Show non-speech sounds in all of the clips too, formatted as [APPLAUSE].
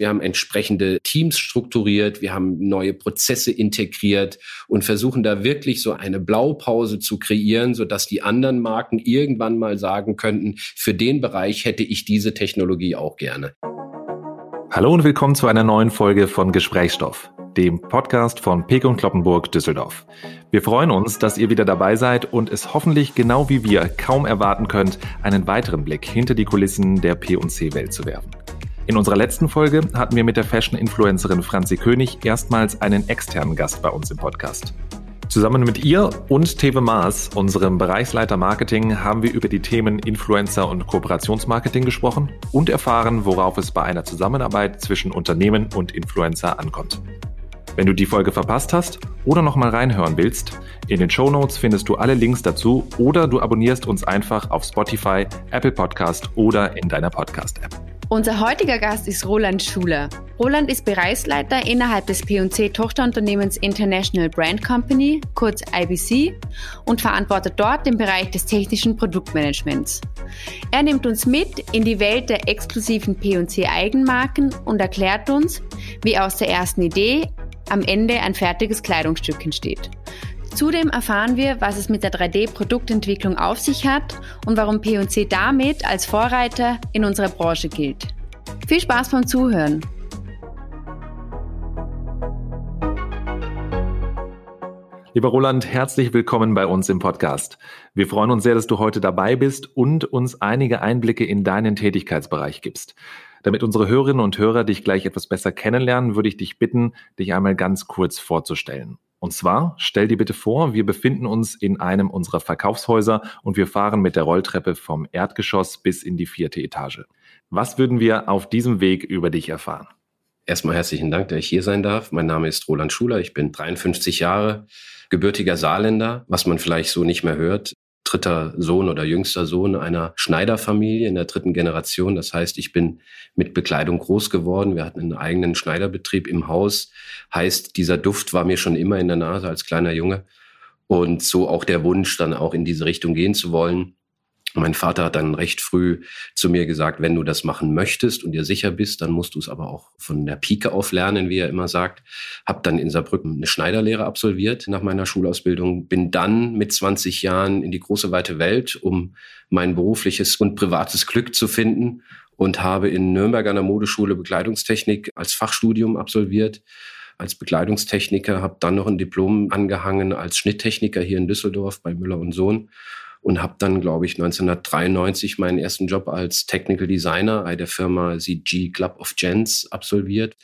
Wir haben entsprechende Teams strukturiert, wir haben neue Prozesse integriert und versuchen da wirklich so eine Blaupause zu kreieren, sodass die anderen Marken irgendwann mal sagen könnten, für den Bereich hätte ich diese Technologie auch gerne. Hallo und willkommen zu einer neuen Folge von Gesprächsstoff, dem Podcast von Pek und Kloppenburg Düsseldorf. Wir freuen uns, dass ihr wieder dabei seid und es hoffentlich genau wie wir kaum erwarten könnt, einen weiteren Blick hinter die Kulissen der P&C-Welt zu werfen. In unserer letzten Folge hatten wir mit der Fashion-Influencerin Franzi König erstmals einen externen Gast bei uns im Podcast. Zusammen mit ihr und Teve Maas, unserem Bereichsleiter Marketing, haben wir über die Themen Influencer und Kooperationsmarketing gesprochen und erfahren, worauf es bei einer Zusammenarbeit zwischen Unternehmen und Influencer ankommt. Wenn du die Folge verpasst hast oder nochmal reinhören willst, in den Show Notes findest du alle Links dazu oder du abonnierst uns einfach auf Spotify, Apple Podcast oder in deiner Podcast-App. Unser heutiger Gast ist Roland Schuler. Roland ist Bereichsleiter innerhalb des P&C Tochterunternehmens International Brand Company, kurz IBC, und verantwortet dort den Bereich des technischen Produktmanagements. Er nimmt uns mit in die Welt der exklusiven P&C Eigenmarken und erklärt uns, wie aus der ersten Idee am Ende ein fertiges Kleidungsstück entsteht. Zudem erfahren wir, was es mit der 3D-Produktentwicklung auf sich hat und warum P&C damit als Vorreiter in unserer Branche gilt. Viel Spaß beim Zuhören! Lieber Roland, herzlich willkommen bei uns im Podcast. Wir freuen uns sehr, dass du heute dabei bist und uns einige Einblicke in deinen Tätigkeitsbereich gibst. Damit unsere Hörerinnen und Hörer dich gleich etwas besser kennenlernen, würde ich dich bitten, dich einmal ganz kurz vorzustellen. Und zwar, stell dir bitte vor, wir befinden uns in einem unserer Verkaufshäuser und wir fahren mit der Rolltreppe vom Erdgeschoss bis in die vierte Etage. Was würden wir auf diesem Weg über dich erfahren? Erstmal herzlichen Dank, dass ich hier sein darf. Mein Name ist Roland Schuler, ich bin 53 Jahre, gebürtiger Saarländer, was man vielleicht so nicht mehr hört dritter Sohn oder jüngster Sohn einer Schneiderfamilie in der dritten Generation. Das heißt, ich bin mit Bekleidung groß geworden. Wir hatten einen eigenen Schneiderbetrieb im Haus. Heißt, dieser Duft war mir schon immer in der Nase als kleiner Junge. Und so auch der Wunsch, dann auch in diese Richtung gehen zu wollen. Mein Vater hat dann recht früh zu mir gesagt, wenn du das machen möchtest und dir sicher bist, dann musst du es aber auch von der Pike auf lernen, wie er immer sagt. Hab dann in Saarbrücken eine Schneiderlehre absolviert nach meiner Schulausbildung, bin dann mit 20 Jahren in die große weite Welt, um mein berufliches und privates Glück zu finden und habe in Nürnberg an der Modeschule Bekleidungstechnik als Fachstudium absolviert als Bekleidungstechniker, habe dann noch ein Diplom angehangen als Schnitttechniker hier in Düsseldorf bei Müller und Sohn und habe dann, glaube ich, 1993 meinen ersten Job als Technical Designer bei der Firma CG Club of Gents absolviert.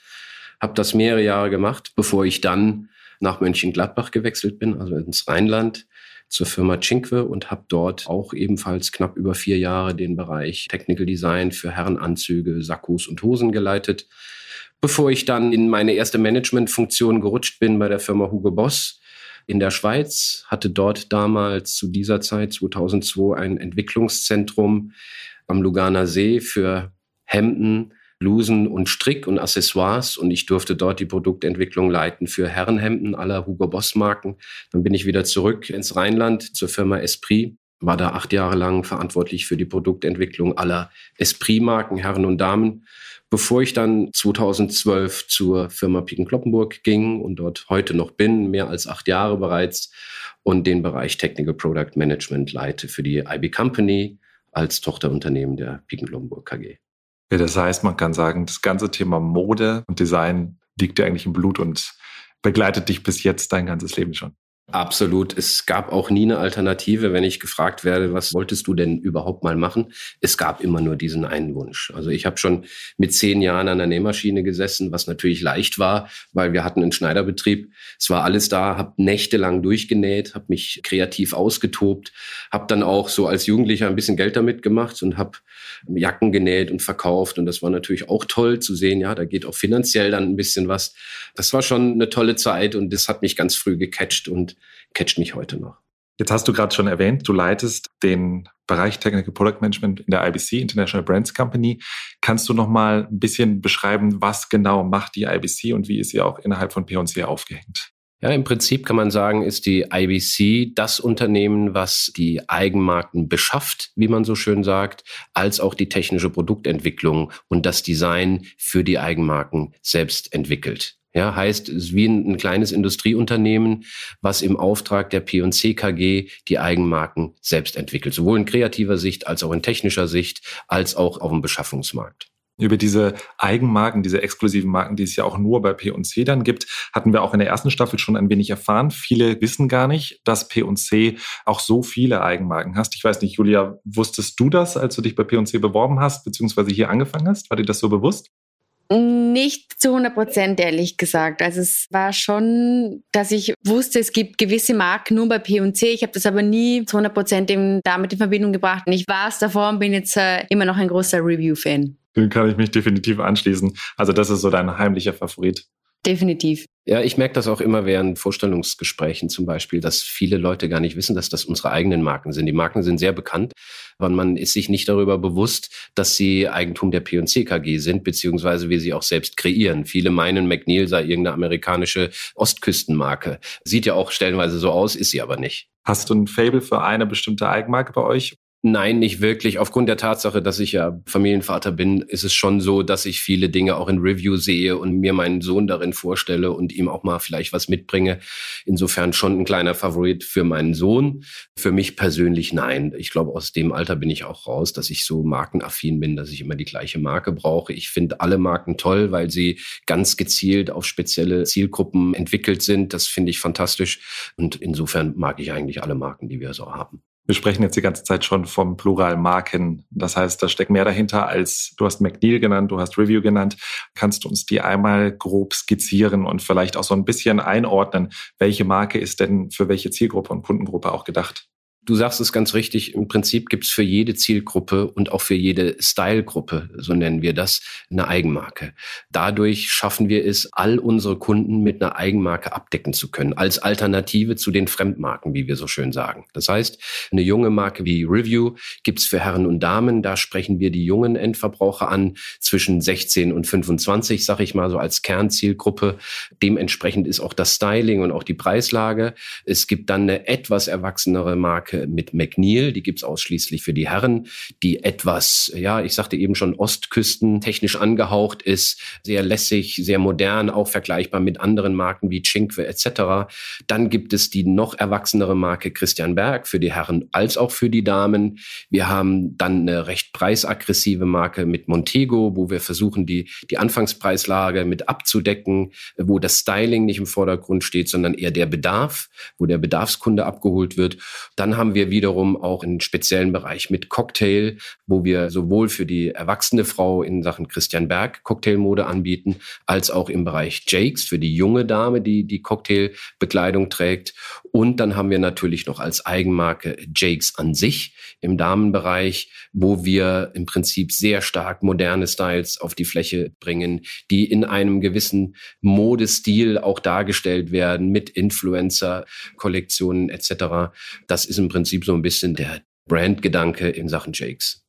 Habe das mehrere Jahre gemacht, bevor ich dann nach Mönchengladbach gewechselt bin, also ins Rheinland zur Firma Cinque und habe dort auch ebenfalls knapp über vier Jahre den Bereich Technical Design für Herrenanzüge, Sakkos und Hosen geleitet, bevor ich dann in meine erste Managementfunktion gerutscht bin bei der Firma Hugo Boss in der Schweiz, hatte dort damals zu dieser Zeit, 2002, ein Entwicklungszentrum am Luganer See für Hemden, Blusen und Strick und Accessoires. Und ich durfte dort die Produktentwicklung leiten für Herrenhemden aller Hugo Boss Marken. Dann bin ich wieder zurück ins Rheinland zur Firma Esprit, war da acht Jahre lang verantwortlich für die Produktentwicklung aller Esprit Marken, Herren und Damen bevor ich dann 2012 zur Firma Piken Kloppenburg ging und dort heute noch bin, mehr als acht Jahre bereits, und den Bereich Technical Product Management leite für die IB Company als Tochterunternehmen der Piken Kloppenburg KG. Ja, das heißt, man kann sagen, das ganze Thema Mode und Design liegt dir eigentlich im Blut und begleitet dich bis jetzt dein ganzes Leben schon. Absolut. Es gab auch nie eine Alternative, wenn ich gefragt werde, was wolltest du denn überhaupt mal machen? Es gab immer nur diesen einen Wunsch. Also ich habe schon mit zehn Jahren an der Nähmaschine gesessen, was natürlich leicht war, weil wir hatten einen Schneiderbetrieb. Es war alles da, habe nächtelang durchgenäht, habe mich kreativ ausgetobt, habe dann auch so als Jugendlicher ein bisschen Geld damit gemacht und habe Jacken genäht und verkauft. Und das war natürlich auch toll zu sehen, ja, da geht auch finanziell dann ein bisschen was. Das war schon eine tolle Zeit und das hat mich ganz früh gecatcht und catcht mich heute noch. Jetzt hast du gerade schon erwähnt, du leitest den Bereich Technical Product Management in der IBC, International Brands Company. Kannst du noch mal ein bisschen beschreiben, was genau macht die IBC und wie ist sie auch innerhalb von P&C aufgehängt? Ja, im Prinzip kann man sagen, ist die IBC das Unternehmen, was die Eigenmarken beschafft, wie man so schön sagt, als auch die technische Produktentwicklung und das Design für die Eigenmarken selbst entwickelt. Ja, heißt, es ist wie ein, ein kleines Industrieunternehmen, was im Auftrag der P&C KG die Eigenmarken selbst entwickelt, sowohl in kreativer Sicht als auch in technischer Sicht, als auch auf dem Beschaffungsmarkt. Über diese Eigenmarken, diese exklusiven Marken, die es ja auch nur bei P&C dann gibt, hatten wir auch in der ersten Staffel schon ein wenig erfahren. Viele wissen gar nicht, dass P&C auch so viele Eigenmarken hast. Ich weiß nicht, Julia, wusstest du das, als du dich bei P&C beworben hast, beziehungsweise hier angefangen hast? War dir das so bewusst? Nicht zu 100 Prozent, ehrlich gesagt. Also es war schon, dass ich wusste, es gibt gewisse Marken nur bei P&C. Ich habe das aber nie zu 100 Prozent damit in Verbindung gebracht. Und ich war es davor und bin jetzt äh, immer noch ein großer Review-Fan. Den kann ich mich definitiv anschließen. Also das ist so dein heimlicher Favorit. Definitiv. Ja, ich merke das auch immer während Vorstellungsgesprächen zum Beispiel, dass viele Leute gar nicht wissen, dass das unsere eigenen Marken sind. Die Marken sind sehr bekannt, aber man ist sich nicht darüber bewusst, dass sie Eigentum der P&C KG sind, beziehungsweise wir sie auch selbst kreieren. Viele meinen, McNeil sei irgendeine amerikanische Ostküstenmarke. Sieht ja auch stellenweise so aus, ist sie aber nicht. Hast du ein Fable für eine bestimmte Eigenmarke bei euch Nein, nicht wirklich. Aufgrund der Tatsache, dass ich ja Familienvater bin, ist es schon so, dass ich viele Dinge auch in Review sehe und mir meinen Sohn darin vorstelle und ihm auch mal vielleicht was mitbringe. Insofern schon ein kleiner Favorit für meinen Sohn. Für mich persönlich nein. Ich glaube, aus dem Alter bin ich auch raus, dass ich so markenaffin bin, dass ich immer die gleiche Marke brauche. Ich finde alle Marken toll, weil sie ganz gezielt auf spezielle Zielgruppen entwickelt sind. Das finde ich fantastisch. Und insofern mag ich eigentlich alle Marken, die wir so haben wir sprechen jetzt die ganze Zeit schon vom Plural Marken. Das heißt, da steckt mehr dahinter als du hast McNeil genannt, du hast Review genannt. Kannst du uns die einmal grob skizzieren und vielleicht auch so ein bisschen einordnen? Welche Marke ist denn für welche Zielgruppe und Kundengruppe auch gedacht? Du sagst es ganz richtig, im Prinzip gibt es für jede Zielgruppe und auch für jede Stylegruppe, so nennen wir das, eine Eigenmarke. Dadurch schaffen wir es, all unsere Kunden mit einer Eigenmarke abdecken zu können, als Alternative zu den Fremdmarken, wie wir so schön sagen. Das heißt, eine junge Marke wie Review gibt es für Herren und Damen, da sprechen wir die jungen Endverbraucher an, zwischen 16 und 25, sag ich mal, so als Kernzielgruppe. Dementsprechend ist auch das Styling und auch die Preislage. Es gibt dann eine etwas erwachsenere Marke, Marke mit McNeil, die gibt's ausschließlich für die Herren, die etwas, ja, ich sagte eben schon, Ostküsten technisch angehaucht ist, sehr lässig, sehr modern, auch vergleichbar mit anderen Marken wie Cinque etc. Dann gibt es die noch erwachsenere Marke Christian Berg für die Herren als auch für die Damen. Wir haben dann eine recht preisaggressive Marke mit Montego, wo wir versuchen, die, die Anfangspreislage mit abzudecken, wo das Styling nicht im Vordergrund steht, sondern eher der Bedarf, wo der Bedarfskunde abgeholt wird. Dann haben haben wir wiederum auch einen speziellen Bereich mit Cocktail, wo wir sowohl für die erwachsene Frau in Sachen Christian Berg Cocktailmode anbieten, als auch im Bereich Jakes für die junge Dame, die die Cocktailbekleidung trägt. Und dann haben wir natürlich noch als Eigenmarke Jakes an sich im Damenbereich, wo wir im Prinzip sehr stark moderne Styles auf die Fläche bringen, die in einem gewissen Modestil auch dargestellt werden mit Influencer-Kollektionen etc. Das ist im Prinzip so ein bisschen der Brandgedanke in Sachen Jakes.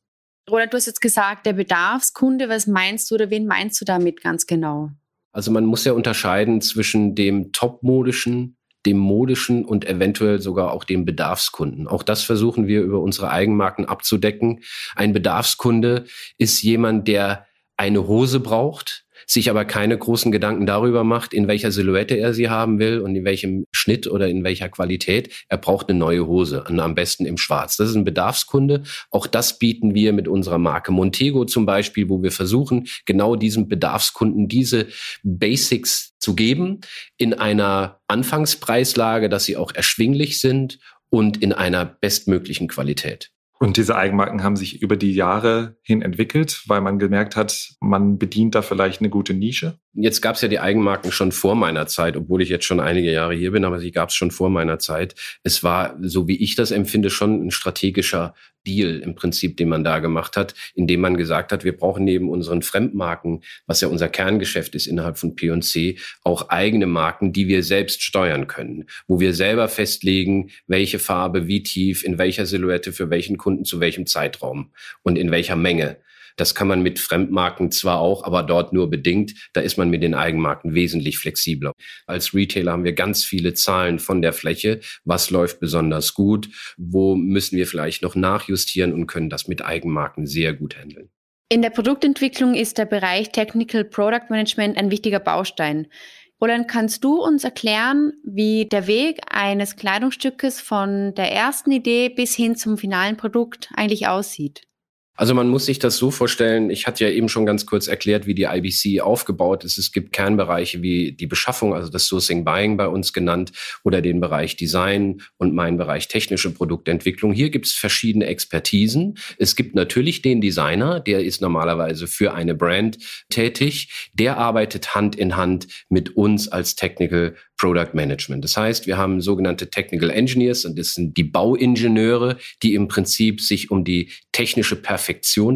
Roland, du hast jetzt gesagt, der Bedarfskunde, was meinst du oder wen meinst du damit ganz genau? Also man muss ja unterscheiden zwischen dem topmodischen, dem modischen und eventuell sogar auch dem Bedarfskunden. Auch das versuchen wir über unsere Eigenmarken abzudecken. Ein Bedarfskunde ist jemand, der eine Hose braucht, sich aber keine großen Gedanken darüber macht, in welcher Silhouette er sie haben will und in welchem Schnitt oder in welcher Qualität. Er braucht eine neue Hose, am besten im Schwarz. Das ist ein Bedarfskunde. Auch das bieten wir mit unserer Marke Montego zum Beispiel, wo wir versuchen, genau diesem Bedarfskunden diese Basics zu geben in einer Anfangspreislage, dass sie auch erschwinglich sind und in einer bestmöglichen Qualität. Und diese Eigenmarken haben sich über die Jahre hin entwickelt, weil man gemerkt hat, man bedient da vielleicht eine gute Nische. Jetzt gab es ja die Eigenmarken schon vor meiner Zeit, obwohl ich jetzt schon einige Jahre hier bin, aber sie gab es schon vor meiner Zeit. Es war, so wie ich das empfinde, schon ein strategischer Deal im Prinzip, den man da gemacht hat, indem man gesagt hat, wir brauchen neben unseren Fremdmarken, was ja unser Kerngeschäft ist innerhalb von P&C, auch eigene Marken, die wir selbst steuern können, wo wir selber festlegen, welche Farbe, wie tief, in welcher Silhouette, für welchen Kunden, zu welchem Zeitraum und in welcher Menge Das kann man mit Fremdmarken zwar auch, aber dort nur bedingt. Da ist man mit den Eigenmarken wesentlich flexibler. Als Retailer haben wir ganz viele Zahlen von der Fläche. Was läuft besonders gut? Wo müssen wir vielleicht noch nachjustieren und können das mit Eigenmarken sehr gut handeln? In der Produktentwicklung ist der Bereich Technical Product Management ein wichtiger Baustein. Roland, kannst du uns erklären, wie der Weg eines Kleidungsstückes von der ersten Idee bis hin zum finalen Produkt eigentlich aussieht? Also man muss sich das so vorstellen, ich hatte ja eben schon ganz kurz erklärt, wie die IBC aufgebaut ist. Es gibt Kernbereiche wie die Beschaffung, also das Sourcing Buying bei uns genannt, oder den Bereich Design und meinen Bereich technische Produktentwicklung. Hier gibt es verschiedene Expertisen. Es gibt natürlich den Designer, der ist normalerweise für eine Brand tätig. Der arbeitet Hand in Hand mit uns als Technical Product Management. Das heißt, wir haben sogenannte Technical Engineers und das sind die Bauingenieure, die im Prinzip sich um die technische Perfektion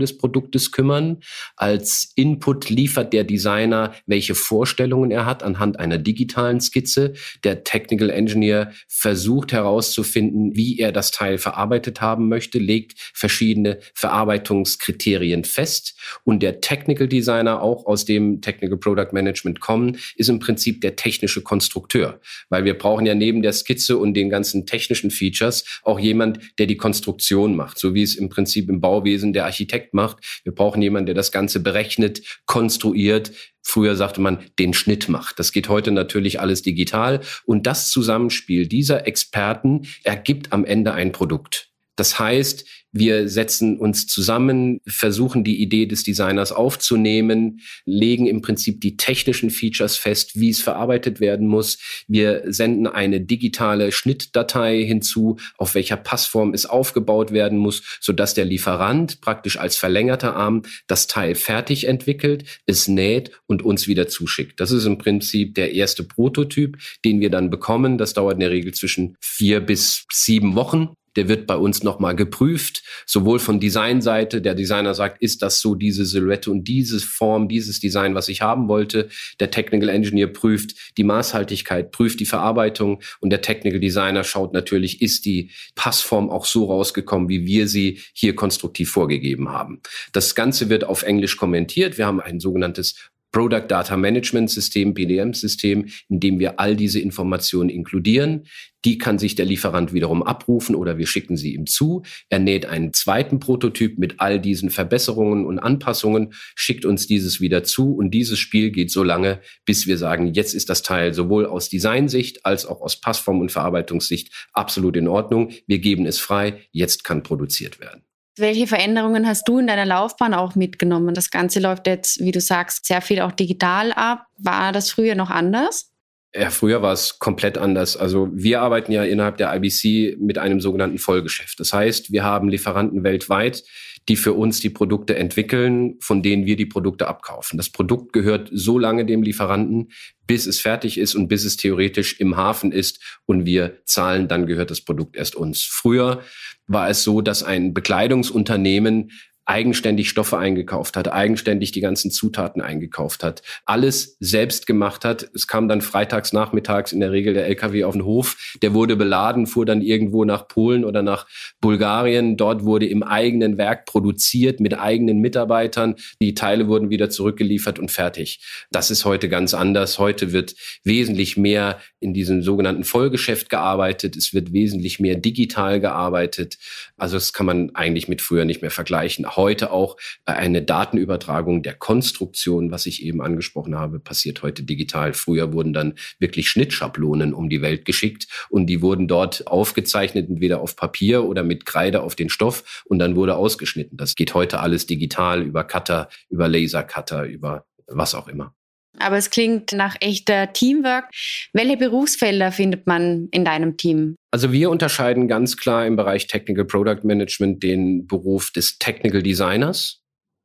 des Produktes kümmern. Als Input liefert der Designer, welche Vorstellungen er hat anhand einer digitalen Skizze. Der Technical Engineer versucht herauszufinden, wie er das Teil verarbeitet haben möchte, legt verschiedene Verarbeitungskriterien fest und der Technical Designer, auch aus dem Technical Product Management kommen, ist im Prinzip der technische Konstrukteur, weil wir brauchen ja neben der Skizze und den ganzen technischen Features auch jemand, der die Konstruktion macht, so wie es im Prinzip im Bauwesen der Architekt macht. Wir brauchen jemanden, der das Ganze berechnet, konstruiert, Früher sagte man, den Schnitt macht. Das geht heute natürlich alles digital. Und das Zusammenspiel dieser Experten ergibt am Ende ein Produkt. Das heißt, wir setzen uns zusammen, versuchen die Idee des Designers aufzunehmen, legen im Prinzip die technischen Features fest, wie es verarbeitet werden muss. Wir senden eine digitale Schnittdatei hinzu, auf welcher Passform es aufgebaut werden muss, sodass der Lieferant praktisch als verlängerter Arm das Teil fertig entwickelt, es näht und uns wieder zuschickt. Das ist im Prinzip der erste Prototyp, den wir dann bekommen. Das dauert in der Regel zwischen vier bis sieben Wochen der wird bei uns nochmal geprüft, sowohl von Designseite. Der Designer sagt, ist das so diese Silhouette und diese Form, dieses Design, was ich haben wollte. Der Technical Engineer prüft die Maßhaltigkeit, prüft die Verarbeitung und der Technical Designer schaut natürlich, ist die Passform auch so rausgekommen, wie wir sie hier konstruktiv vorgegeben haben. Das Ganze wird auf Englisch kommentiert. Wir haben ein sogenanntes Product Data Management System, PDM-System, in dem wir all diese Informationen inkludieren. Die kann sich der Lieferant wiederum abrufen oder wir schicken sie ihm zu. Er näht einen zweiten Prototyp mit all diesen Verbesserungen und Anpassungen, schickt uns dieses wieder zu und dieses Spiel geht so lange, bis wir sagen, jetzt ist das Teil sowohl aus Designsicht als auch aus Passform und Verarbeitungssicht absolut in Ordnung. Wir geben es frei, jetzt kann produziert werden. Welche Veränderungen hast du in deiner Laufbahn auch mitgenommen? Das Ganze läuft jetzt, wie du sagst, sehr viel auch digital ab. War das früher noch anders? Ja, früher war es komplett anders. Also wir arbeiten ja innerhalb der IBC mit einem sogenannten Vollgeschäft. Das heißt, wir haben Lieferanten weltweit, die für uns die Produkte entwickeln, von denen wir die Produkte abkaufen. Das Produkt gehört so lange dem Lieferanten, bis es fertig ist und bis es theoretisch im Hafen ist und wir zahlen, dann gehört das Produkt erst uns. Früher war es so, dass ein Bekleidungsunternehmen eigenständig Stoffe eingekauft hat, eigenständig die ganzen Zutaten eingekauft hat, alles selbst gemacht hat. Es kam dann freitags nachmittags in der Regel der LKW auf den Hof, der wurde beladen, fuhr dann irgendwo nach Polen oder nach Bulgarien. Dort wurde im eigenen Werk produziert mit eigenen Mitarbeitern. Die Teile wurden wieder zurückgeliefert und fertig. Das ist heute ganz anders. Heute wird wesentlich mehr in diesem sogenannten Vollgeschäft gearbeitet. Es wird wesentlich mehr digital gearbeitet. Also das kann man eigentlich mit früher nicht mehr vergleichen heute auch eine Datenübertragung der Konstruktion, was ich eben angesprochen habe, passiert heute digital. Früher wurden dann wirklich Schnittschablonen um die Welt geschickt und die wurden dort aufgezeichnet, entweder auf Papier oder mit Kreide auf den Stoff und dann wurde ausgeschnitten. Das geht heute alles digital über Cutter, über Lasercutter, über was auch immer. Aber es klingt nach echter Teamwork. Welche Berufsfelder findet man in deinem Team? Also wir unterscheiden ganz klar im Bereich Technical Product Management den Beruf des Technical Designers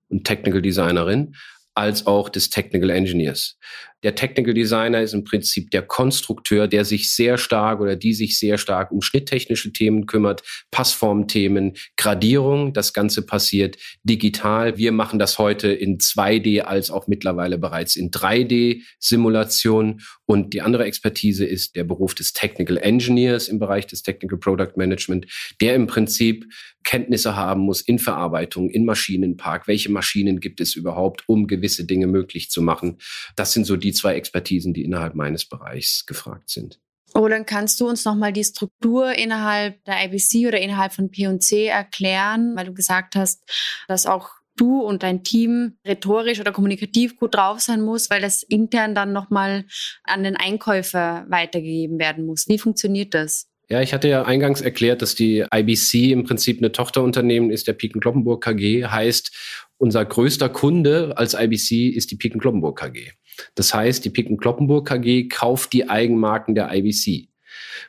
und Technical Designerin als auch des Technical Engineers. Der Technical Designer ist im Prinzip der Konstrukteur, der sich sehr stark oder die sich sehr stark um schnitttechnische Themen kümmert, Passformthemen, Gradierung. Das Ganze passiert digital. Wir machen das heute in 2D als auch mittlerweile bereits in 3D-Simulation. Und die andere Expertise ist der Beruf des Technical Engineers im Bereich des Technical Product Management, der im Prinzip Kenntnisse haben muss in Verarbeitung, in Maschinenpark. Welche Maschinen gibt es überhaupt, um gewisse Dinge möglich zu machen? Das sind so die zwei Expertisen, die innerhalb meines Bereichs gefragt sind. Oh, dann kannst du uns nochmal die Struktur innerhalb der IBC oder innerhalb von P&C erklären, weil du gesagt hast, dass auch du und dein Team rhetorisch oder kommunikativ gut drauf sein muss, weil das intern dann nochmal an den Einkäufer weitergegeben werden muss. Wie funktioniert das? Ja, ich hatte ja eingangs erklärt, dass die IBC im Prinzip eine Tochterunternehmen ist der Piken Kloppenburg KG. Heißt, unser größter Kunde als IBC ist die Piken Kloppenburg KG. Das heißt, die Piken Kloppenburg KG kauft die Eigenmarken der IBC.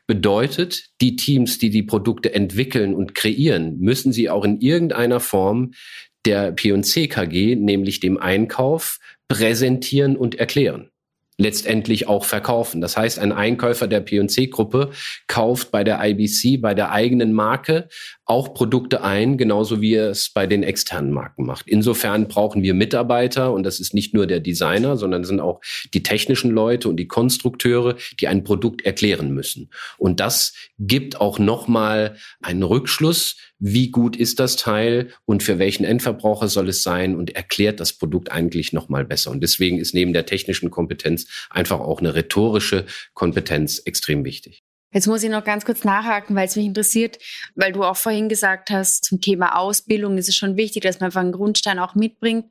Bedeutet, die Teams, die die Produkte entwickeln und kreieren, müssen sie auch in irgendeiner Form der P&C KG, nämlich dem Einkauf, präsentieren und erklären letztendlich auch verkaufen. Das heißt, ein Einkäufer der P&C-Gruppe kauft bei der IBC, bei der eigenen Marke auch Produkte ein, genauso wie er es bei den externen Marken macht. Insofern brauchen wir Mitarbeiter und das ist nicht nur der Designer, sondern sind auch die technischen Leute und die Konstrukteure, die ein Produkt erklären müssen. Und das gibt auch nochmal einen Rückschluss, wie gut ist das Teil und für welchen Endverbraucher soll es sein und erklärt das Produkt eigentlich nochmal besser. Und deswegen ist neben der technischen Kompetenz einfach auch eine rhetorische Kompetenz extrem wichtig. Jetzt muss ich noch ganz kurz nachhaken, weil es mich interessiert, weil du auch vorhin gesagt hast, zum Thema Ausbildung ist es schon wichtig, dass man einfach einen Grundstein auch mitbringt.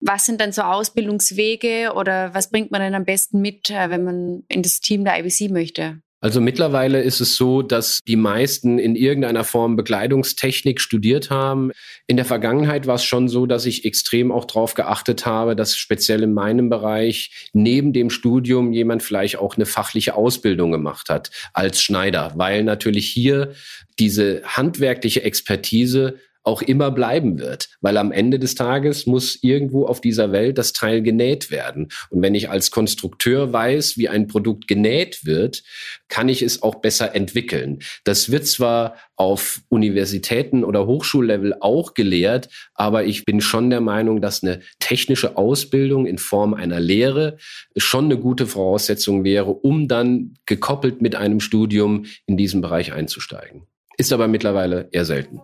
Was sind dann so Ausbildungswege oder was bringt man denn am besten mit, äh, wenn man in das Team der IBC möchte? Also mittlerweile ist es so, dass die meisten in irgendeiner Form Bekleidungstechnik studiert haben. In der Vergangenheit war es schon so, dass ich extrem auch darauf geachtet habe, dass speziell in meinem Bereich neben dem Studium jemand vielleicht auch eine fachliche Ausbildung gemacht hat als Schneider, weil natürlich hier diese handwerkliche Expertise auch immer bleiben wird, weil am Ende des Tages muss irgendwo auf dieser Welt das Teil genäht werden. Und wenn ich als Konstrukteur weiß, wie ein Produkt genäht wird, kann ich es auch besser entwickeln. Das wird zwar auf Universitäten oder Hochschullevel auch gelehrt, aber ich bin schon der Meinung, dass eine technische Ausbildung in Form einer Lehre schon eine gute Voraussetzung wäre, um dann gekoppelt mit einem Studium in diesen Bereich einzusteigen. Ist aber mittlerweile eher selten.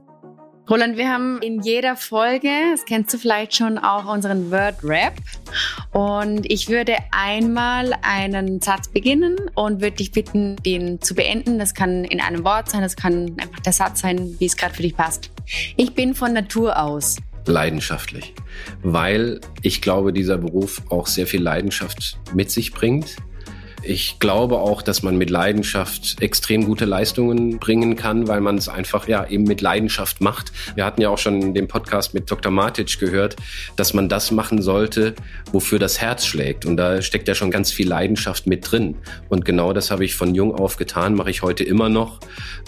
Roland, wir haben in jeder Folge, das kennst du vielleicht schon, auch unseren Word Rap. Und ich würde einmal einen Satz beginnen und würde dich bitten, den zu beenden. Das kann in einem Wort sein, das kann einfach der Satz sein, wie es gerade für dich passt. Ich bin von Natur aus leidenschaftlich, weil ich glaube, dieser Beruf auch sehr viel Leidenschaft mit sich bringt. Ich glaube auch, dass man mit Leidenschaft extrem gute Leistungen bringen kann, weil man es einfach ja eben mit Leidenschaft macht. Wir hatten ja auch schon den Podcast mit Dr. Matic gehört, dass man das machen sollte, wofür das Herz schlägt. Und da steckt ja schon ganz viel Leidenschaft mit drin. Und genau das habe ich von jung auf getan, mache ich heute immer noch.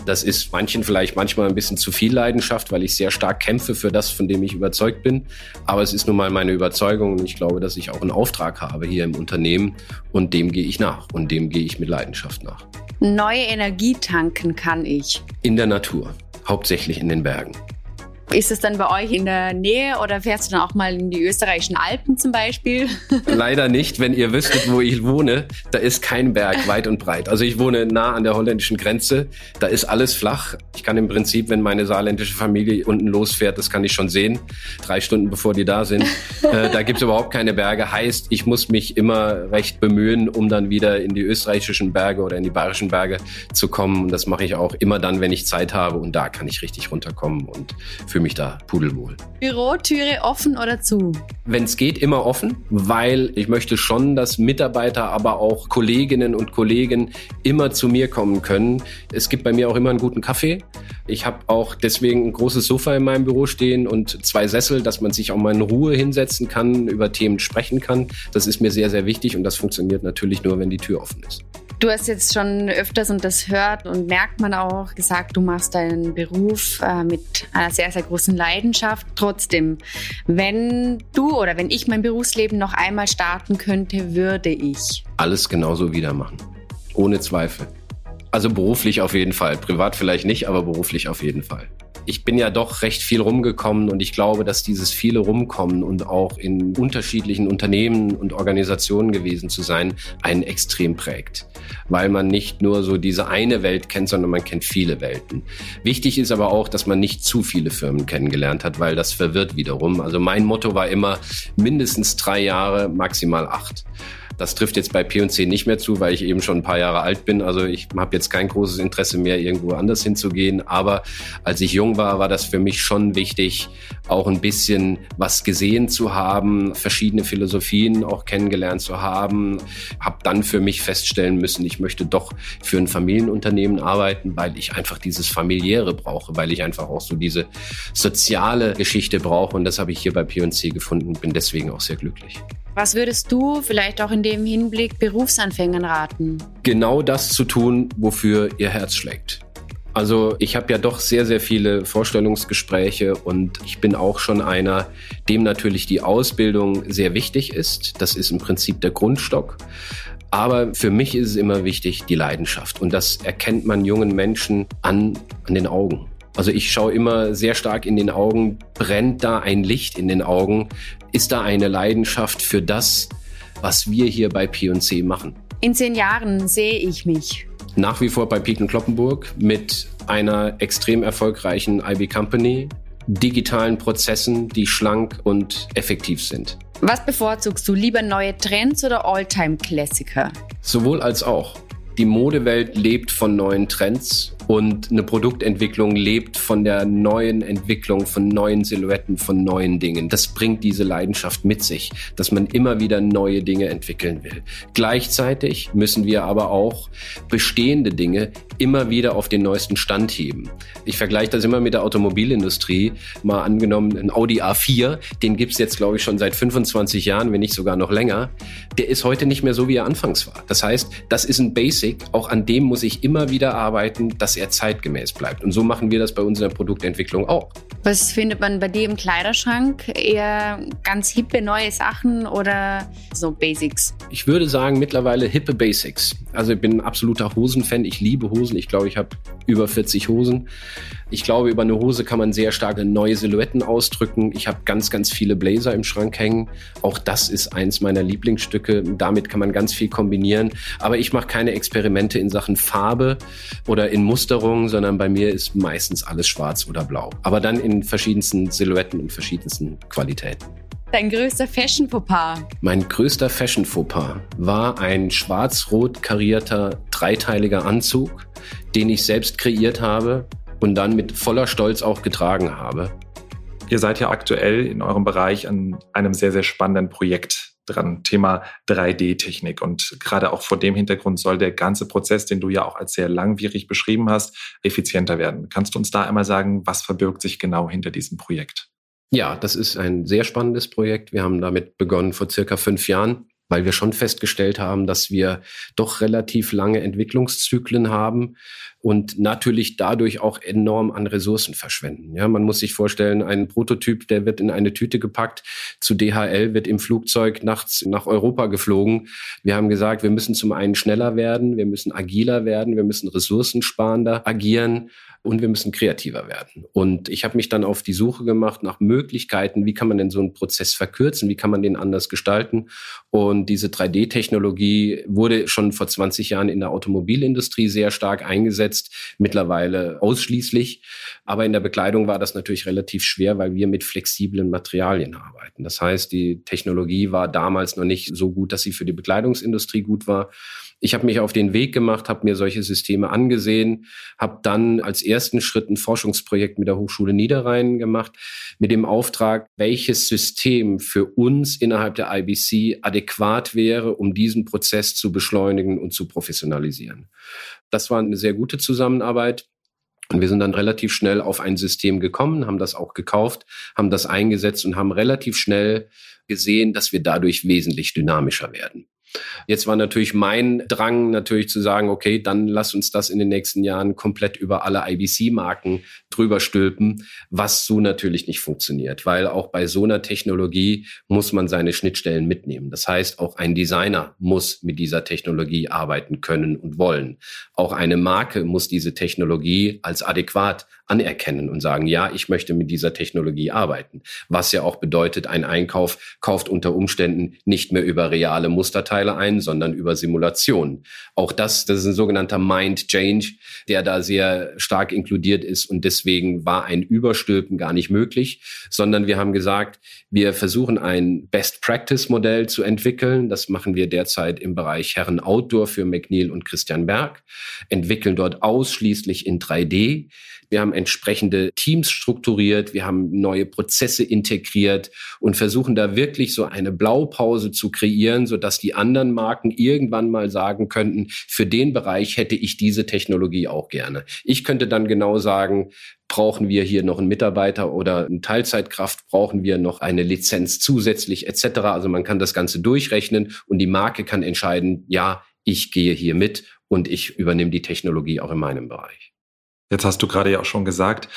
Das ist manchen vielleicht manchmal ein bisschen zu viel Leidenschaft, weil ich sehr stark kämpfe für das, von dem ich überzeugt bin. Aber es ist nun mal meine Überzeugung und ich glaube, dass ich auch einen Auftrag habe hier im Unternehmen und dem gehe ich nach nach und dem gehe ich mit Leidenschaft nach. Neue Energie tanken kann ich. In der Natur, hauptsächlich in den Bergen. Ist es dann bei euch in der Nähe oder fährst du dann auch mal in die österreichischen Alpen zum Beispiel? [LAUGHS] Leider nicht. Wenn ihr wüsstet, wo ich wohne, da ist kein Berg weit und breit. Also ich wohne nah an der holländischen Grenze. Da ist alles flach. Ich kann im Prinzip, wenn meine saarländische Familie unten losfährt, das kann ich schon sehen, drei Stunden bevor die da sind. äh, da gibt es überhaupt keine Berge. Heißt, ich muss mich immer recht bemühen, um dann wieder in die österreichischen Berge oder in die bayerischen Berge zu kommen. Und das mache ich auch immer dann, wenn ich Zeit habe. Und da kann ich richtig runterkommen und fühle mich da pudelwohl. Bürotüre offen oder zu? Wenn es geht, immer offen, weil ich möchte schon, dass Mitarbeiter, aber auch Kolleginnen und Kollegen immer zu mir kommen können. Es gibt bei mir auch immer einen guten Kaffee. Ich habe auch deswegen ein großes Sofa in meinem Büro stehen und zwei Sessel, dass man sich auch mal in Ruhe hinsetzen kann, über Themen sprechen kann. Das ist mir sehr, sehr wichtig und das funktioniert natürlich nur, wenn die Tür offen ist. Du hast jetzt schon öfters und das hört und merkt man auch gesagt, du machst deinen Beruf äh, mit einer sehr, sehr großen Leidenschaft. Trotzdem, wenn du oder wenn ich mein Berufsleben noch einmal starten könnte, würde ich alles genauso wieder machen. Ohne Zweifel. Also beruflich auf jeden Fall. Privat vielleicht nicht, aber beruflich auf jeden Fall ich bin ja doch recht viel rumgekommen und ich glaube, dass dieses viele rumkommen und auch in unterschiedlichen Unternehmen und Organisationen gewesen zu sein, einen extrem prägt. Weil man nicht nur so diese eine Welt kennt, sondern man kennt viele Welten. Wichtig ist aber auch, dass man nicht zu viele Firmen kennengelernt hat, weil das verwirrt wiederum. Also mein Motto war immer mindestens drei Jahre, maximal acht. Das trifft jetzt bei P&C nicht mehr zu, weil ich eben schon ein paar Jahre alt bin. Also ich habe jetzt kein großes Interesse mehr, irgendwo anders hinzugehen. Aber als ich jung war, war das für mich schon wichtig, auch ein bisschen was gesehen zu haben, verschiedene Philosophien auch kennengelernt zu haben. Habe dann für mich feststellen müssen, ich möchte doch für ein Familienunternehmen arbeiten, weil ich einfach dieses familiäre brauche, weil ich einfach auch so diese soziale Geschichte brauche. Und das habe ich hier bei P&C gefunden, bin deswegen auch sehr glücklich. Was würdest du vielleicht auch in dem Hinblick Berufsanfängern raten? Genau das zu tun, wofür ihr Herz schlägt. Also ich habe ja doch sehr, sehr viele Vorstellungsgespräche und ich bin auch schon einer, dem natürlich die Ausbildung sehr wichtig ist. Das ist im Prinzip der Grundstock. Aber für mich ist es immer wichtig, die Leidenschaft. Und das erkennt man jungen Menschen an, an den Augen. Also ich schaue immer sehr stark in den Augen, brennt da ein Licht in den Augen? Ist da eine Leidenschaft für das, was wir hier bei P&C machen? In zehn Jahren sehe ich mich. Nach wie vor bei Piken Kloppenburg mit einer extrem erfolgreichen IB Company, digitalen Prozessen, die schlank und effektiv sind. Was bevorzugst du, lieber neue Trends oder Alltime-Klassiker? Sowohl als auch. Die Modewelt lebt von neuen Trends und eine Produktentwicklung lebt von der neuen Entwicklung, von neuen Silhouetten, von neuen Dingen. Das bringt diese Leidenschaft mit sich, dass man immer wieder neue Dinge entwickeln will. Gleichzeitig müssen wir aber auch bestehende Dinge immer wieder auf den neuesten Stand heben. Ich vergleiche das immer mit der Automobilindustrie. Mal angenommen, ein Audi A4, den gibt's jetzt, glaube ich, schon seit 25 Jahren, wenn nicht sogar noch länger. Der ist heute nicht mehr so, wie er anfangs war. Das heißt, das ist ein Basic. Auch an dem muss ich immer wieder arbeiten, dass er zeitgemäß bleibt. Und so machen wir das bei unserer Produktentwicklung auch. Was findet man bei dir im Kleiderschrank? Eher ganz hippe neue Sachen oder so Basics? Ich würde sagen, mittlerweile hippe Basics. Also ich bin ein absoluter Hosenfan. Ich liebe Hosen. Ich glaube, ich habe über 40 Hosen. Ich glaube, über eine Hose kann man sehr starke neue Silhouetten ausdrücken. Ich habe ganz, ganz viele Blazer im Schrank hängen. Auch das ist eins meiner Lieblingsstücke. Damit kann man ganz viel kombinieren. Aber ich mache keine Experimente in Sachen Farbe oder in Musterung, sondern bei mir ist meistens alles schwarz oder blau. Aber dann in verschiedensten Silhouetten und verschiedensten Qualitäten. Dein größter Fashion-Fauxpas? Mein größter Fashion-Fauxpas war ein schwarz-rot karierter dreiteiliger Anzug, den ich selbst kreiert habe und dann mit voller Stolz auch getragen habe. Ihr seid ja aktuell in eurem Bereich an einem sehr, sehr spannenden Projekt dran, Thema 3D-Technik. Und gerade auch vor dem Hintergrund soll der ganze Prozess, den du ja auch als sehr langwierig beschrieben hast, effizienter werden. Kannst du uns da einmal sagen, was verbirgt sich genau hinter diesem Projekt? Ja, das ist ein sehr spannendes Projekt. Wir haben damit begonnen vor circa fünf Jahren weil wir schon festgestellt haben, dass wir doch relativ lange Entwicklungszyklen haben und natürlich dadurch auch enorm an Ressourcen verschwenden. Ja, man muss sich vorstellen, ein Prototyp, der wird in eine Tüte gepackt, zu DHL wird im Flugzeug nachts nach Europa geflogen. Wir haben gesagt, wir müssen zum einen schneller werden, wir müssen agiler werden, wir müssen ressourcensparender agieren und wir müssen kreativer werden. Und ich habe mich dann auf die Suche gemacht nach Möglichkeiten, wie kann man denn so einen Prozess verkürzen, wie kann man den anders gestalten. Und diese 3D-Technologie wurde schon vor 20 Jahren in der Automobilindustrie sehr stark eingesetzt, mittlerweile ausschließlich. Aber in der Bekleidung war das natürlich relativ schwer, weil wir mit flexiblen Materialien arbeiten. Das heißt, die Technologie war damals noch nicht so gut, dass sie für die Bekleidungsindustrie gut war. Ich habe mich auf den Weg gemacht, habe mir solche Systeme angesehen, habe dann als ersten Schritt ein Forschungsprojekt mit der Hochschule Niederrhein gemacht, mit dem Auftrag, welches System für uns innerhalb der IBC adäquat wäre, um diesen Prozess zu beschleunigen und zu professionalisieren. Das war eine sehr gute Zusammenarbeit. Und wir sind dann relativ schnell auf ein System gekommen, haben das auch gekauft, haben das eingesetzt und haben relativ schnell gesehen, dass wir dadurch wesentlich dynamischer werden. Jetzt war natürlich mein Drang natürlich zu sagen, okay, dann lass uns das in den nächsten Jahren komplett über alle IBC-Marken drüber stülpen, was so natürlich nicht funktioniert, weil auch bei so einer Technologie muss man seine Schnittstellen mitnehmen. Das heißt, auch ein Designer muss mit dieser Technologie arbeiten können und wollen. Auch eine Marke muss diese Technologie als adäquat anerkennen und sagen, ja, ich möchte mit dieser Technologie arbeiten. Was ja auch bedeutet, ein Einkauf kauft unter Umständen nicht mehr über reale Musterteile ein, sondern über Simulationen. Auch das, das ist ein sogenannter Mind Change, der da sehr stark inkludiert ist und deswegen war ein Überstülpen gar nicht möglich, sondern wir haben gesagt, wir versuchen ein Best Practice Modell zu entwickeln. Das machen wir derzeit im Bereich Herren Outdoor für McNeil und Christian Berg, entwickeln dort ausschließlich in 3D. Wir haben entsprechende Teams strukturiert, wir haben neue Prozesse integriert und versuchen da wirklich so eine Blaupause zu kreieren, sodass die anderen Marken irgendwann mal sagen könnten, für den Bereich hätte ich diese Technologie auch gerne. Ich könnte dann genau sagen, brauchen wir hier noch einen Mitarbeiter oder eine Teilzeitkraft, brauchen wir noch eine Lizenz zusätzlich etc. Also man kann das Ganze durchrechnen und die Marke kann entscheiden, ja, ich gehe hier mit und ich übernehme die Technologie auch in meinem Bereich. Jetzt hast du gerade ja auch schon gesagt,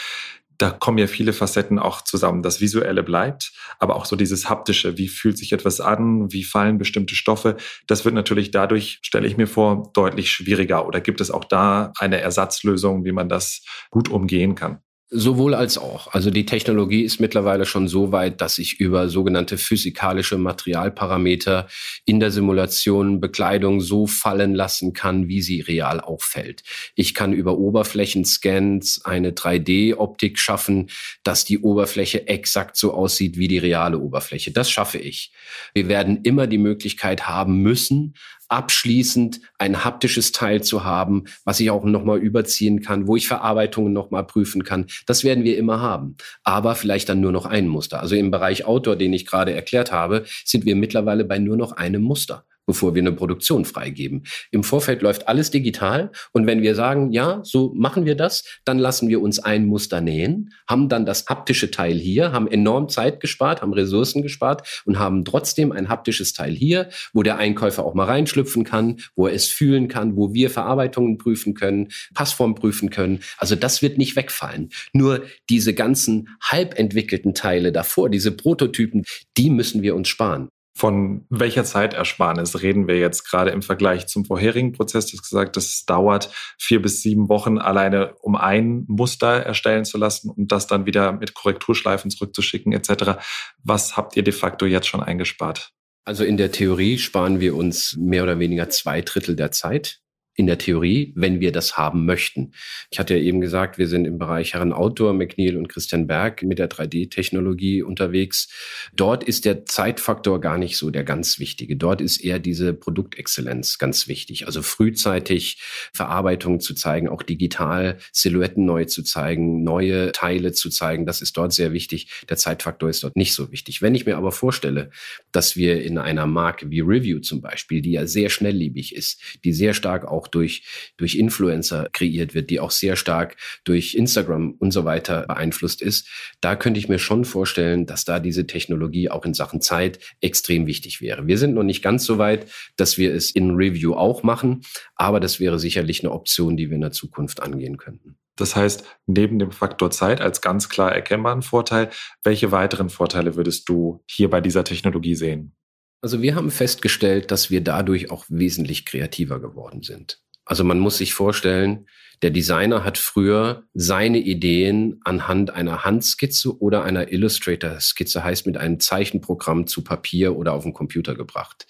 da kommen ja viele Facetten auch zusammen. Das Visuelle bleibt, aber auch so dieses Haptische. Wie fühlt sich etwas an? Wie fallen bestimmte Stoffe? Das wird natürlich dadurch, stelle ich mir vor, deutlich schwieriger. Oder gibt es auch da eine Ersatzlösung, wie man das gut umgehen kann? Sowohl als auch. Also die Technologie ist mittlerweile schon so weit, dass ich über sogenannte physikalische Materialparameter in der Simulation Bekleidung so fallen lassen kann, wie sie real auffällt. Ich kann über Oberflächenscans eine 3D-Optik schaffen, dass die Oberfläche exakt so aussieht wie die reale Oberfläche. Das schaffe ich. Wir werden immer die Möglichkeit haben müssen, abschließend ein haptisches Teil zu haben, was ich auch nochmal überziehen kann, wo ich Verarbeitungen nochmal prüfen kann. Das werden wir immer haben. Aber vielleicht dann nur noch ein Muster. Also im Bereich Outdoor, den ich gerade erklärt habe, sind wir mittlerweile bei nur noch einem Muster bevor wir eine Produktion freigeben. Im Vorfeld läuft alles digital und wenn wir sagen, ja, so machen wir das, dann lassen wir uns ein Muster nähen, haben dann das haptische Teil hier, haben enorm Zeit gespart, haben Ressourcen gespart und haben trotzdem ein haptisches Teil hier, wo der Einkäufer auch mal reinschlüpfen kann, wo er es fühlen kann, wo wir Verarbeitungen prüfen können, Passform prüfen können. Also das wird nicht wegfallen. Nur diese ganzen halb entwickelten Teile davor, diese Prototypen, die müssen wir uns sparen. Von welcher Zeitersparnis reden wir jetzt gerade im Vergleich zum vorherigen Prozess? Du hast gesagt, das dauert vier bis sieben Wochen alleine, um ein Muster erstellen zu lassen und das dann wieder mit Korrekturschleifen zurückzuschicken etc. Was habt ihr de facto jetzt schon eingespart? Also in der Theorie sparen wir uns mehr oder weniger zwei Drittel der Zeit in der Theorie, wenn wir das haben möchten. Ich hatte ja eben gesagt, wir sind im Bereich Herren Outdoor, McNeil und Christian Berg mit der 3D-Technologie unterwegs. Dort ist der Zeitfaktor gar nicht so der ganz wichtige. Dort ist eher diese Produktexzellenz ganz wichtig. Also frühzeitig Verarbeitung zu zeigen, auch digital Silhouetten neu zu zeigen, neue Teile zu zeigen. Das ist dort sehr wichtig. Der Zeitfaktor ist dort nicht so wichtig. Wenn ich mir aber vorstelle, dass wir in einer Marke wie Review zum Beispiel, die ja sehr schnelllebig ist, die sehr stark auch auch durch, durch Influencer kreiert wird, die auch sehr stark durch Instagram und so weiter beeinflusst ist. Da könnte ich mir schon vorstellen, dass da diese Technologie auch in Sachen Zeit extrem wichtig wäre. Wir sind noch nicht ganz so weit, dass wir es in Review auch machen, aber das wäre sicherlich eine Option, die wir in der Zukunft angehen könnten. Das heißt, neben dem Faktor Zeit als ganz klar erkennbaren Vorteil, welche weiteren Vorteile würdest du hier bei dieser Technologie sehen? Also wir haben festgestellt, dass wir dadurch auch wesentlich kreativer geworden sind. Also man muss sich vorstellen, der Designer hat früher seine Ideen anhand einer Handskizze oder einer Illustrator-Skizze, heißt mit einem Zeichenprogramm zu Papier oder auf den Computer gebracht.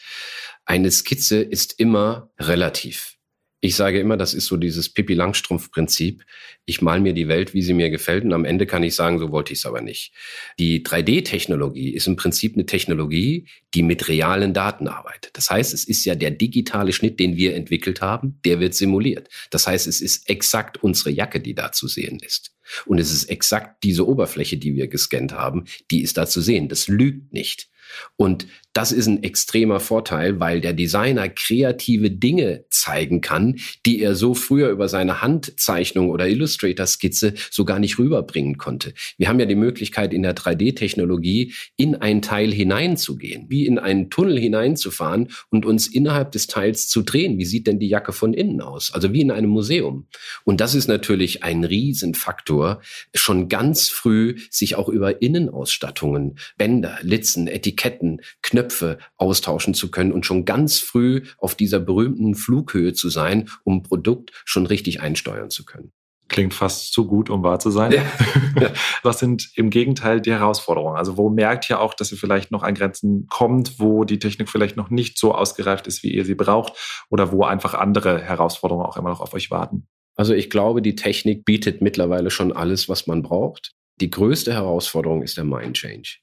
Eine Skizze ist immer relativ. Ich sage immer, das ist so dieses Pippi Langstrumpf-Prinzip. Ich mal mir die Welt, wie sie mir gefällt, und am Ende kann ich sagen, so wollte ich es aber nicht. Die 3D-Technologie ist im Prinzip eine Technologie, die mit realen Daten arbeitet. Das heißt, es ist ja der digitale Schnitt, den wir entwickelt haben, der wird simuliert. Das heißt, es ist exakt unsere Jacke, die da zu sehen ist. Und es ist exakt diese Oberfläche, die wir gescannt haben, die ist da zu sehen. Das lügt nicht. Und das ist ein extremer Vorteil, weil der Designer kreative Dinge zeigen kann, die er so früher über seine Handzeichnung oder Illustrator-Skizze so gar nicht rüberbringen konnte. Wir haben ja die Möglichkeit, in der 3D-Technologie in ein Teil hineinzugehen, wie in einen Tunnel hineinzufahren und uns innerhalb des Teils zu drehen. Wie sieht denn die Jacke von innen aus? Also wie in einem Museum. Und das ist natürlich ein Riesenfaktor, schon ganz früh sich auch über Innenausstattungen, Bänder, Litzen, Etiketten, Knöpfe Knöpfe austauschen zu können und schon ganz früh auf dieser berühmten Flughöhe zu sein, um ein Produkt schon richtig einsteuern zu können. Klingt fast zu gut, um wahr zu sein. [LAUGHS] Ja. Was sind im Gegenteil die Herausforderungen? Also wo merkt ihr auch, dass ihr vielleicht noch an Grenzen kommt, wo die Technik vielleicht noch nicht so ausgereift ist, wie ihr sie braucht oder wo einfach andere Herausforderungen auch immer noch auf euch warten? Also ich glaube, die Technik bietet mittlerweile schon alles, was man braucht. Die größte Herausforderung ist der Mind Change.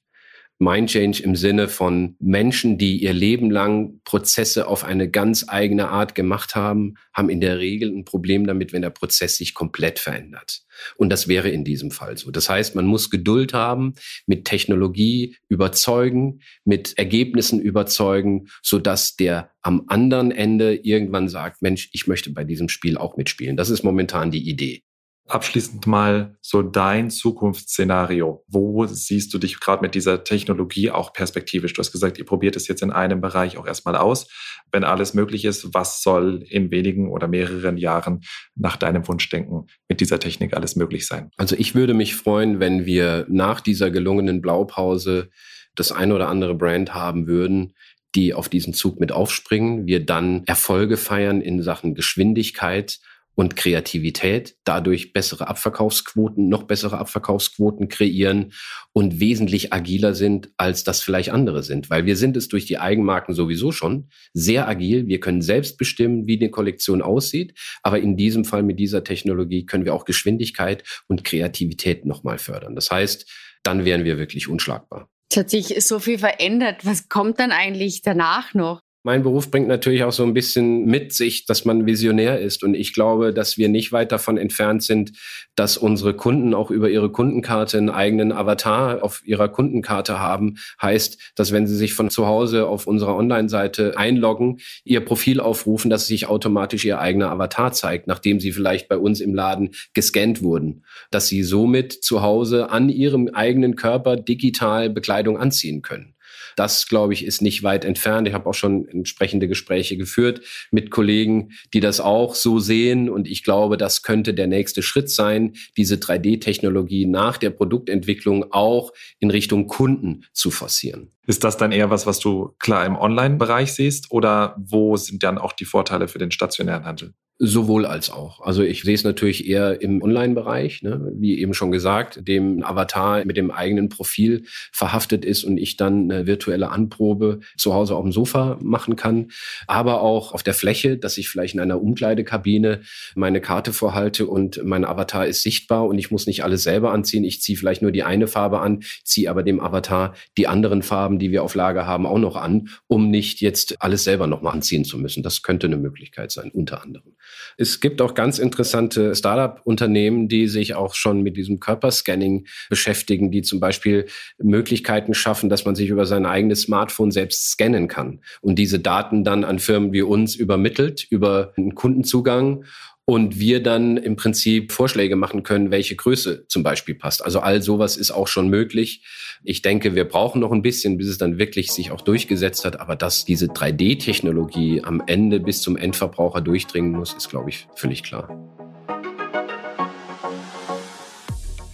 Mind Change im Sinne von Menschen, die ihr Leben lang Prozesse auf eine ganz eigene Art gemacht haben, haben in der Regel ein Problem damit, wenn der Prozess sich komplett verändert. Und das wäre in diesem Fall so. Das heißt, man muss Geduld haben, mit Technologie überzeugen, mit Ergebnissen überzeugen, so dass der am anderen Ende irgendwann sagt, Mensch, ich möchte bei diesem Spiel auch mitspielen. Das ist momentan die Idee. Abschließend mal so dein Zukunftsszenario. Wo siehst du dich gerade mit dieser Technologie auch perspektivisch? Du hast gesagt, ihr probiert es jetzt in einem Bereich auch erstmal aus. Wenn alles möglich ist, was soll in wenigen oder mehreren Jahren nach deinem Wunschdenken mit dieser Technik alles möglich sein? Also ich würde mich freuen, wenn wir nach dieser gelungenen Blaupause das ein oder andere Brand haben würden, die auf diesen Zug mit aufspringen, wir dann Erfolge feiern in Sachen Geschwindigkeit, und Kreativität, dadurch bessere Abverkaufsquoten, noch bessere Abverkaufsquoten kreieren und wesentlich agiler sind, als das vielleicht andere sind. Weil wir sind es durch die Eigenmarken sowieso schon sehr agil. Wir können selbst bestimmen, wie die Kollektion aussieht. Aber in diesem Fall mit dieser Technologie können wir auch Geschwindigkeit und Kreativität nochmal fördern. Das heißt, dann wären wir wirklich unschlagbar. Es hat sich so viel verändert. Was kommt dann eigentlich danach noch? Mein Beruf bringt natürlich auch so ein bisschen mit sich, dass man visionär ist. Und ich glaube, dass wir nicht weit davon entfernt sind, dass unsere Kunden auch über ihre Kundenkarte einen eigenen Avatar auf ihrer Kundenkarte haben. Heißt, dass wenn sie sich von zu Hause auf unserer Online-Seite einloggen, ihr Profil aufrufen, dass sich automatisch ihr eigener Avatar zeigt, nachdem sie vielleicht bei uns im Laden gescannt wurden. Dass sie somit zu Hause an ihrem eigenen Körper digital Bekleidung anziehen können. Das, glaube ich, ist nicht weit entfernt. Ich habe auch schon entsprechende Gespräche geführt mit Kollegen, die das auch so sehen. Und ich glaube, das könnte der nächste Schritt sein, diese 3D-Technologie nach der Produktentwicklung auch in Richtung Kunden zu forcieren. Ist das dann eher was, was du klar im Online-Bereich siehst oder wo sind dann auch die Vorteile für den stationären Handel? Sowohl als auch. Also ich sehe es natürlich eher im Online-Bereich, ne? wie eben schon gesagt, dem Avatar mit dem eigenen Profil verhaftet ist und ich dann eine virtuelle Anprobe zu Hause auf dem Sofa machen kann. Aber auch auf der Fläche, dass ich vielleicht in einer Umkleidekabine meine Karte vorhalte und mein Avatar ist sichtbar und ich muss nicht alles selber anziehen. Ich ziehe vielleicht nur die eine Farbe an, ziehe aber dem Avatar die anderen Farben, die wir auf Lager haben, auch noch an, um nicht jetzt alles selber nochmal anziehen zu müssen. Das könnte eine Möglichkeit sein, unter anderem. Es gibt auch ganz interessante Startup-Unternehmen, die sich auch schon mit diesem Körperscanning beschäftigen, die zum Beispiel Möglichkeiten schaffen, dass man sich über sein eigenes Smartphone selbst scannen kann und diese Daten dann an Firmen wie uns übermittelt über einen Kundenzugang und wir dann im Prinzip Vorschläge machen können, welche Größe zum Beispiel passt. Also all sowas ist auch schon möglich. Ich denke, wir brauchen noch ein bisschen, bis es dann wirklich sich auch durchgesetzt hat. Aber dass diese 3D-Technologie am Ende bis zum Endverbraucher durchdringen muss, ist, glaube ich, völlig klar.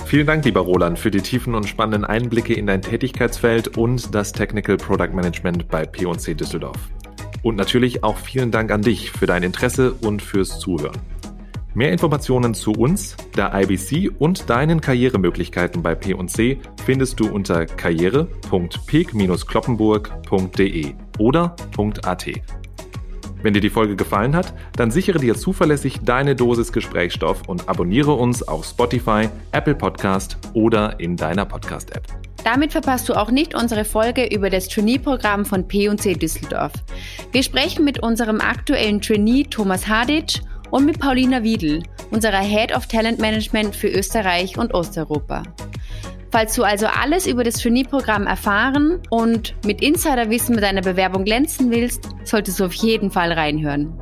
Vielen Dank, lieber Roland, für die tiefen und spannenden Einblicke in dein Tätigkeitsfeld und das Technical Product Management bei P&C Düsseldorf. Und natürlich auch vielen Dank an dich für dein Interesse und fürs Zuhören. Mehr Informationen zu uns, der IBC und deinen Karrieremöglichkeiten bei P&C findest du unter karriere.peak-kloppenburg.de oder .at. Wenn dir die Folge gefallen hat, dann sichere dir zuverlässig deine Dosis Gesprächsstoff und abonniere uns auf Spotify, Apple Podcast oder in deiner Podcast-App. Damit verpasst du auch nicht unsere Folge über das Trainee-Programm von P&C Düsseldorf. Wir sprechen mit unserem aktuellen Trainee Thomas Hadic und mit Paulina Wiedel, unserer Head of Talent Management für Österreich und Osteuropa. Falls du also alles über das Trainee-Programm erfahren und mit Insiderwissen mit deiner Bewerbung glänzen willst, solltest du auf jeden Fall reinhören.